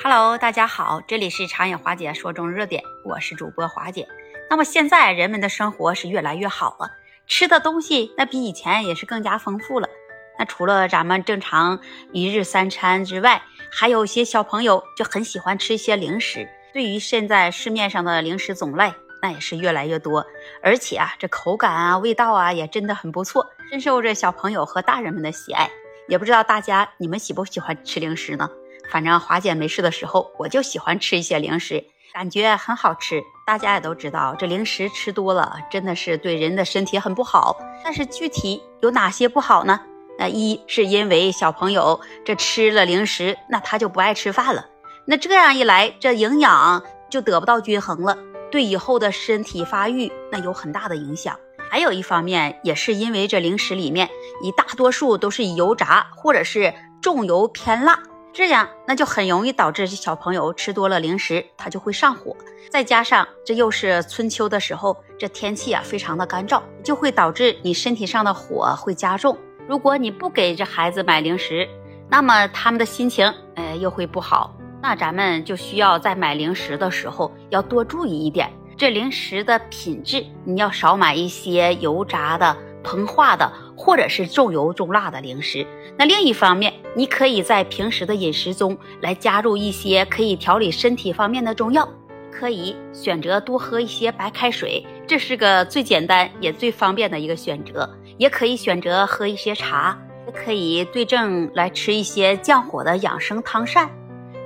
Hello，大家好，这里是长野华姐说中热点，我是主播华姐。那么现在人们的生活是越来越好了，吃的东西那比以前也是更加丰富了。那除了咱们正常一日三餐之外，还有些小朋友就很喜欢吃一些零食。对于现在市面上的零食种类，那也是越来越多，而且啊，这口感啊、味道啊也真的很不错，深受着小朋友和大人们的喜爱。也不知道大家你们喜不喜欢吃零食呢？反正华姐没事的时候，我就喜欢吃一些零食，感觉很好吃。大家也都知道，这零食吃多了真的是对人的身体很不好。但是具体有哪些不好呢？那一是因为小朋友这吃了零食，那他就不爱吃饭了。那这样一来，这营养就得不到均衡了，对以后的身体发育那有很大的影响。还有一方面，也是因为这零食里面以大多数都是油炸或者是重油偏辣。这样，那就很容易导致小朋友吃多了零食，他就会上火。再加上这又是春秋的时候，这天气啊非常的干燥，就会导致你身体上的火会加重。如果你不给这孩子买零食，那么他们的心情，呃，又会不好。那咱们就需要在买零食的时候要多注意一点，这零食的品质，你要少买一些油炸的。膨化的或者是重油重辣的零食。那另一方面，你可以在平时的饮食中来加入一些可以调理身体方面的中药，可以选择多喝一些白开水，这是个最简单也最方便的一个选择。也可以选择喝一些茶，也可以对症来吃一些降火的养生汤膳，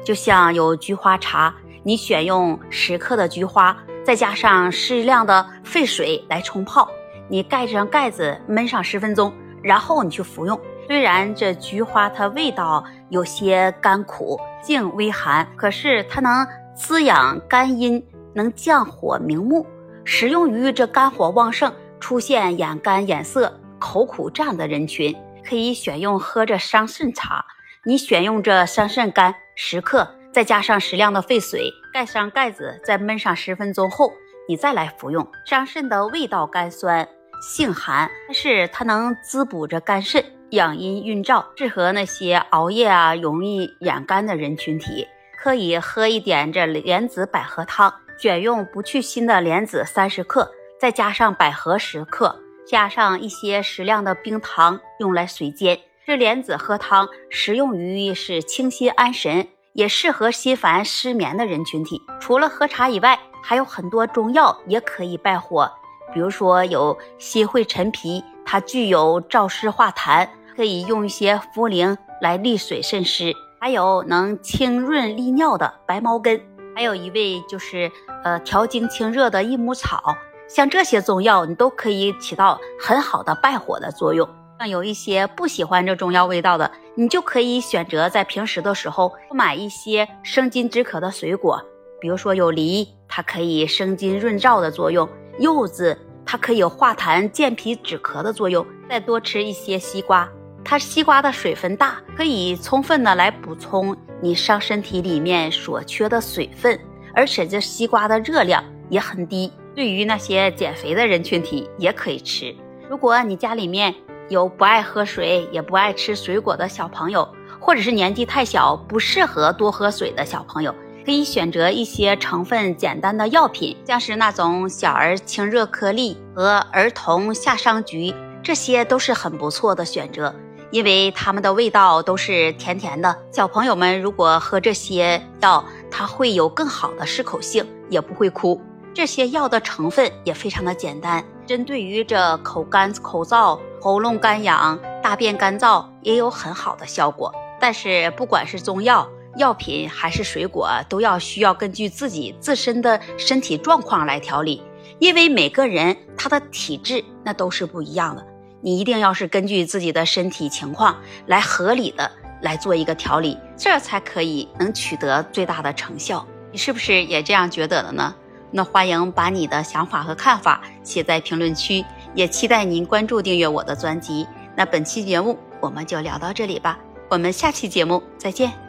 就像有菊花茶，你选用十克的菊花，再加上适量的沸水来冲泡。你盖上盖子，焖上十分钟，然后你去服用。虽然这菊花它味道有些甘苦，性微寒，可是它能滋养肝阴，能降火明目，适用于这肝火旺盛、出现眼干眼涩、口苦这样的人群。可以选用喝这桑葚茶。你选用这桑葚干十克，再加上适量的沸水，盖上盖子，再焖上十分钟后，你再来服用。桑葚的味道甘酸。性寒，但是它能滋补着肝肾，养阴运燥，适合那些熬夜啊、容易眼干的人群体。可以喝一点这莲子百合汤，选用不去腥的莲子三十克，再加上百合十克，加上一些适量的冰糖，用来水煎。这莲子喝汤适用于是清心安神，也适合心烦失眠的人群体。除了喝茶以外，还有很多中药也可以败火。比如说有心会陈皮，它具有燥湿化痰，可以用一些茯苓来利水渗湿；还有能清润利尿的白茅根，还有一味就是呃调经清热的益母草。像这些中药，你都可以起到很好的败火的作用。像有一些不喜欢这中药味道的，你就可以选择在平时的时候买一些生津止渴的水果，比如说有梨，它可以生津润燥的作用。柚子它可以化痰健脾止咳的作用，再多吃一些西瓜，它西瓜的水分大，可以充分的来补充你伤身体里面所缺的水分，而且这西瓜的热量也很低，对于那些减肥的人群体也可以吃。如果你家里面有不爱喝水也不爱吃水果的小朋友，或者是年纪太小不适合多喝水的小朋友。可以选择一些成分简单的药品，像是那种小儿清热颗粒和儿童夏桑菊，这些都是很不错的选择，因为它们的味道都是甜甜的。小朋友们如果喝这些药，它会有更好的适口性，也不会哭。这些药的成分也非常的简单，针对于这口干口燥、喉咙干痒、大便干燥也有很好的效果。但是不管是中药，药品还是水果，都要需要根据自己自身的身体状况来调理，因为每个人他的体质那都是不一样的。你一定要是根据自己的身体情况来合理的来做一个调理，这才可以能取得最大的成效。你是不是也这样觉得的呢？那欢迎把你的想法和看法写在评论区，也期待您关注订阅我的专辑。那本期节目我们就聊到这里吧，我们下期节目再见。